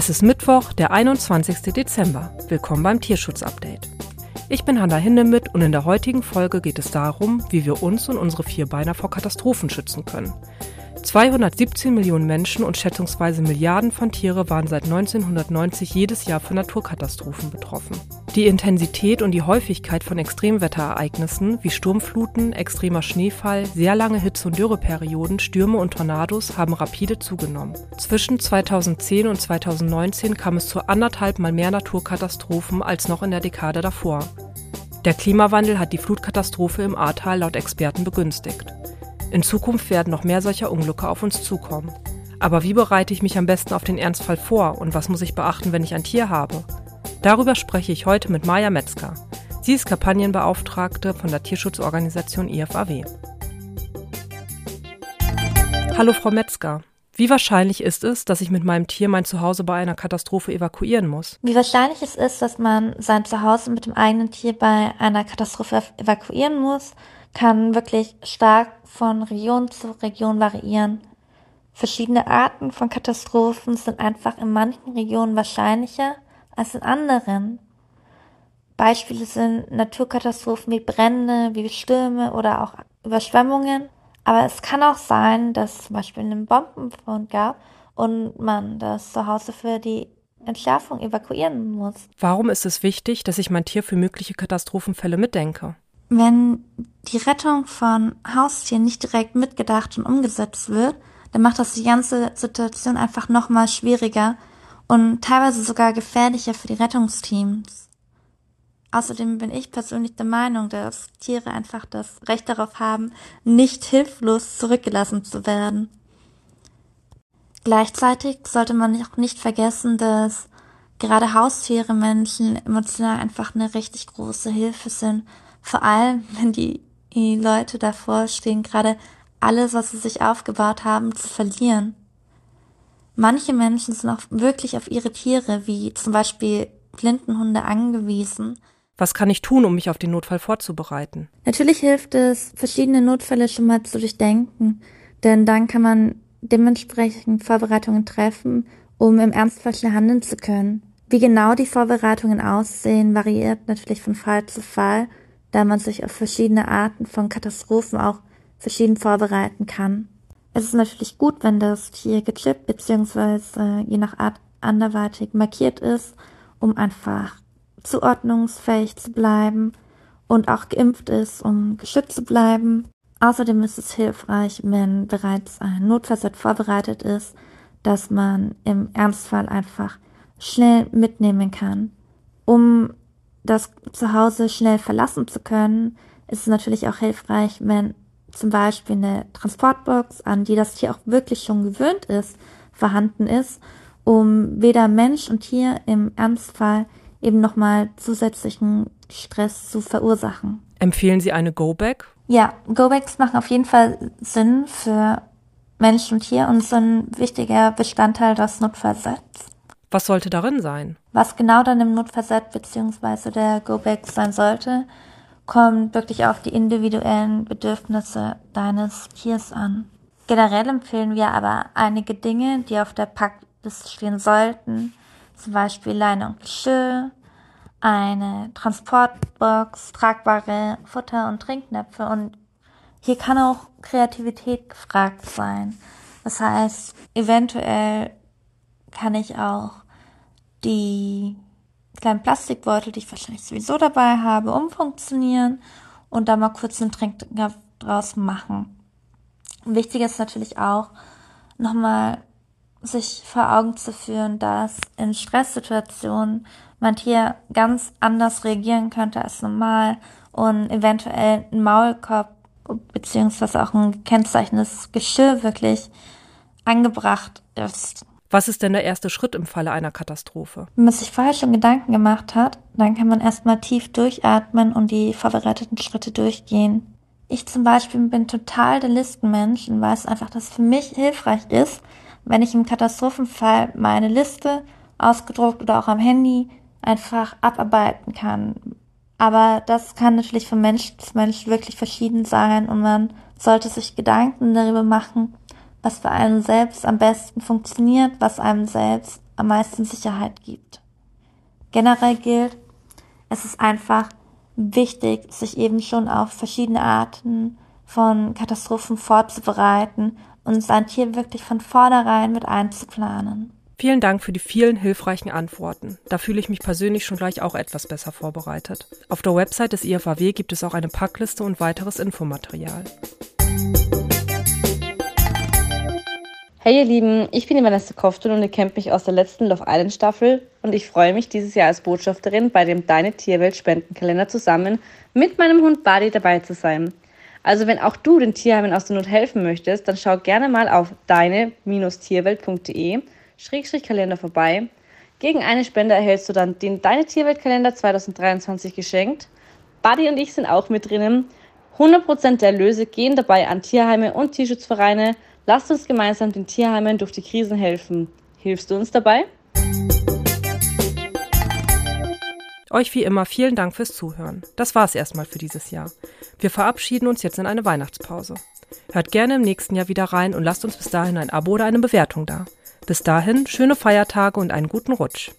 Es ist Mittwoch, der 21. Dezember. Willkommen beim Tierschutz-Update. Ich bin Hanna Hindemith und in der heutigen Folge geht es darum, wie wir uns und unsere Vierbeiner vor Katastrophen schützen können. 217 Millionen Menschen und schätzungsweise Milliarden von Tiere waren seit 1990 jedes Jahr von Naturkatastrophen betroffen. Die Intensität und die Häufigkeit von Extremwetterereignissen wie Sturmfluten, extremer Schneefall, sehr lange Hitze- und Dürreperioden, Stürme und Tornados haben rapide zugenommen. Zwischen 2010 und 2019 kam es zu anderthalb mal mehr Naturkatastrophen als noch in der Dekade davor. Der Klimawandel hat die Flutkatastrophe im Ahrtal laut Experten begünstigt. In Zukunft werden noch mehr solcher Unglücke auf uns zukommen. Aber wie bereite ich mich am besten auf den Ernstfall vor und was muss ich beachten, wenn ich ein Tier habe? Darüber spreche ich heute mit Maja Metzger. Sie ist Kampagnenbeauftragte von der Tierschutzorganisation IFAW. Hallo Frau Metzger. Wie wahrscheinlich ist es, dass ich mit meinem Tier mein Zuhause bei einer Katastrophe evakuieren muss? Wie wahrscheinlich es ist, dass man sein Zuhause mit dem eigenen Tier bei einer Katastrophe evakuieren muss, kann wirklich stark von Region zu Region variieren. Verschiedene Arten von Katastrophen sind einfach in manchen Regionen wahrscheinlicher als in anderen. Beispiele sind Naturkatastrophen wie Brände, wie Stürme oder auch Überschwemmungen. Aber es kann auch sein, dass es zum Beispiel einen Bombenfund gab und man das Zuhause für die Entschärfung evakuieren muss. Warum ist es wichtig, dass ich mein Tier für mögliche Katastrophenfälle mitdenke? Wenn die Rettung von Haustieren nicht direkt mitgedacht und umgesetzt wird, dann macht das die ganze Situation einfach nochmal schwieriger und teilweise sogar gefährlicher für die Rettungsteams. Außerdem bin ich persönlich der Meinung, dass Tiere einfach das Recht darauf haben, nicht hilflos zurückgelassen zu werden. Gleichzeitig sollte man auch nicht vergessen, dass gerade Haustiere Menschen emotional einfach eine richtig große Hilfe sind vor allem, wenn die, die Leute davor stehen, gerade alles, was sie sich aufgebaut haben, zu verlieren. Manche Menschen sind auch wirklich auf ihre Tiere, wie zum Beispiel Blindenhunde, angewiesen. Was kann ich tun, um mich auf den Notfall vorzubereiten? Natürlich hilft es, verschiedene Notfälle schon mal zu durchdenken, denn dann kann man dementsprechend Vorbereitungen treffen, um im Ernstfall handeln zu können. Wie genau die Vorbereitungen aussehen, variiert natürlich von Fall zu Fall da man sich auf verschiedene Arten von Katastrophen auch verschieden vorbereiten kann. Es ist natürlich gut, wenn das Tier gechippt bzw. je nach Art anderweitig markiert ist, um einfach zuordnungsfähig zu bleiben und auch geimpft ist, um geschützt zu bleiben. Außerdem ist es hilfreich, wenn bereits ein Notfallset vorbereitet ist, dass man im Ernstfall einfach schnell mitnehmen kann, um das Zuhause schnell verlassen zu können, ist es natürlich auch hilfreich, wenn zum Beispiel eine Transportbox, an die das Tier auch wirklich schon gewöhnt ist, vorhanden ist, um weder Mensch und Tier im Ernstfall eben nochmal zusätzlichen Stress zu verursachen. Empfehlen Sie eine Go-Bag? Ja, Go-Bags machen auf jeden Fall Sinn für Mensch und Tier und sind ein wichtiger Bestandteil des Notfallsets. Was sollte darin sein? Was genau dann im Notfallset bzw. der Go-Back sein sollte, kommt wirklich auf die individuellen Bedürfnisse deines Tiers an. Generell empfehlen wir aber einige Dinge, die auf der Packliste stehen sollten, zum Beispiel Leine und Geschirr, eine Transportbox, tragbare Futter- und Trinknäpfe und hier kann auch Kreativität gefragt sein. Das heißt, eventuell kann ich auch die kleinen Plastikbeutel, die ich wahrscheinlich sowieso dabei habe, umfunktionieren und da mal kurz einen Trink draus machen. Wichtig ist natürlich auch, nochmal sich vor Augen zu führen, dass in Stresssituationen mein Tier ganz anders reagieren könnte als normal und eventuell ein Maulkorb beziehungsweise auch ein kennzeichnendes Geschirr wirklich angebracht ist. Was ist denn der erste Schritt im Falle einer Katastrophe? Wenn man sich vorher schon Gedanken gemacht hat, dann kann man erstmal tief durchatmen und die vorbereiteten Schritte durchgehen. Ich zum Beispiel bin total der Listenmensch und weiß einfach, dass es für mich hilfreich ist, wenn ich im Katastrophenfall meine Liste ausgedruckt oder auch am Handy einfach abarbeiten kann. Aber das kann natürlich von Mensch zu Mensch wirklich verschieden sein und man sollte sich Gedanken darüber machen, was für einen selbst am besten funktioniert, was einem selbst am meisten Sicherheit gibt. Generell gilt, es ist einfach wichtig, sich eben schon auf verschiedene Arten von Katastrophen vorzubereiten und sein Tier wirklich von vornherein mit einzuplanen. Vielen Dank für die vielen hilfreichen Antworten. Da fühle ich mich persönlich schon gleich auch etwas besser vorbereitet. Auf der Website des IFAW gibt es auch eine Packliste und weiteres Infomaterial. Hey ihr Lieben, ich bin die Vanessa Kofton und ihr kennt mich aus der letzten Love Island Staffel und ich freue mich dieses Jahr als Botschafterin bei dem Deine Tierwelt Spendenkalender zusammen mit meinem Hund Buddy dabei zu sein. Also wenn auch du den Tierheimen aus der Not helfen möchtest, dann schau gerne mal auf deine-tierwelt.de Kalender vorbei. Gegen eine Spende erhältst du dann den Deine Tierwelt Kalender 2023 geschenkt. Buddy und ich sind auch mit drinnen. 100% der Erlöse gehen dabei an Tierheime und Tierschutzvereine Lasst uns gemeinsam den Tierheimen durch die Krisen helfen. Hilfst du uns dabei? Euch wie immer vielen Dank fürs Zuhören. Das war's erstmal für dieses Jahr. Wir verabschieden uns jetzt in eine Weihnachtspause. Hört gerne im nächsten Jahr wieder rein und lasst uns bis dahin ein Abo oder eine Bewertung da. Bis dahin schöne Feiertage und einen guten Rutsch.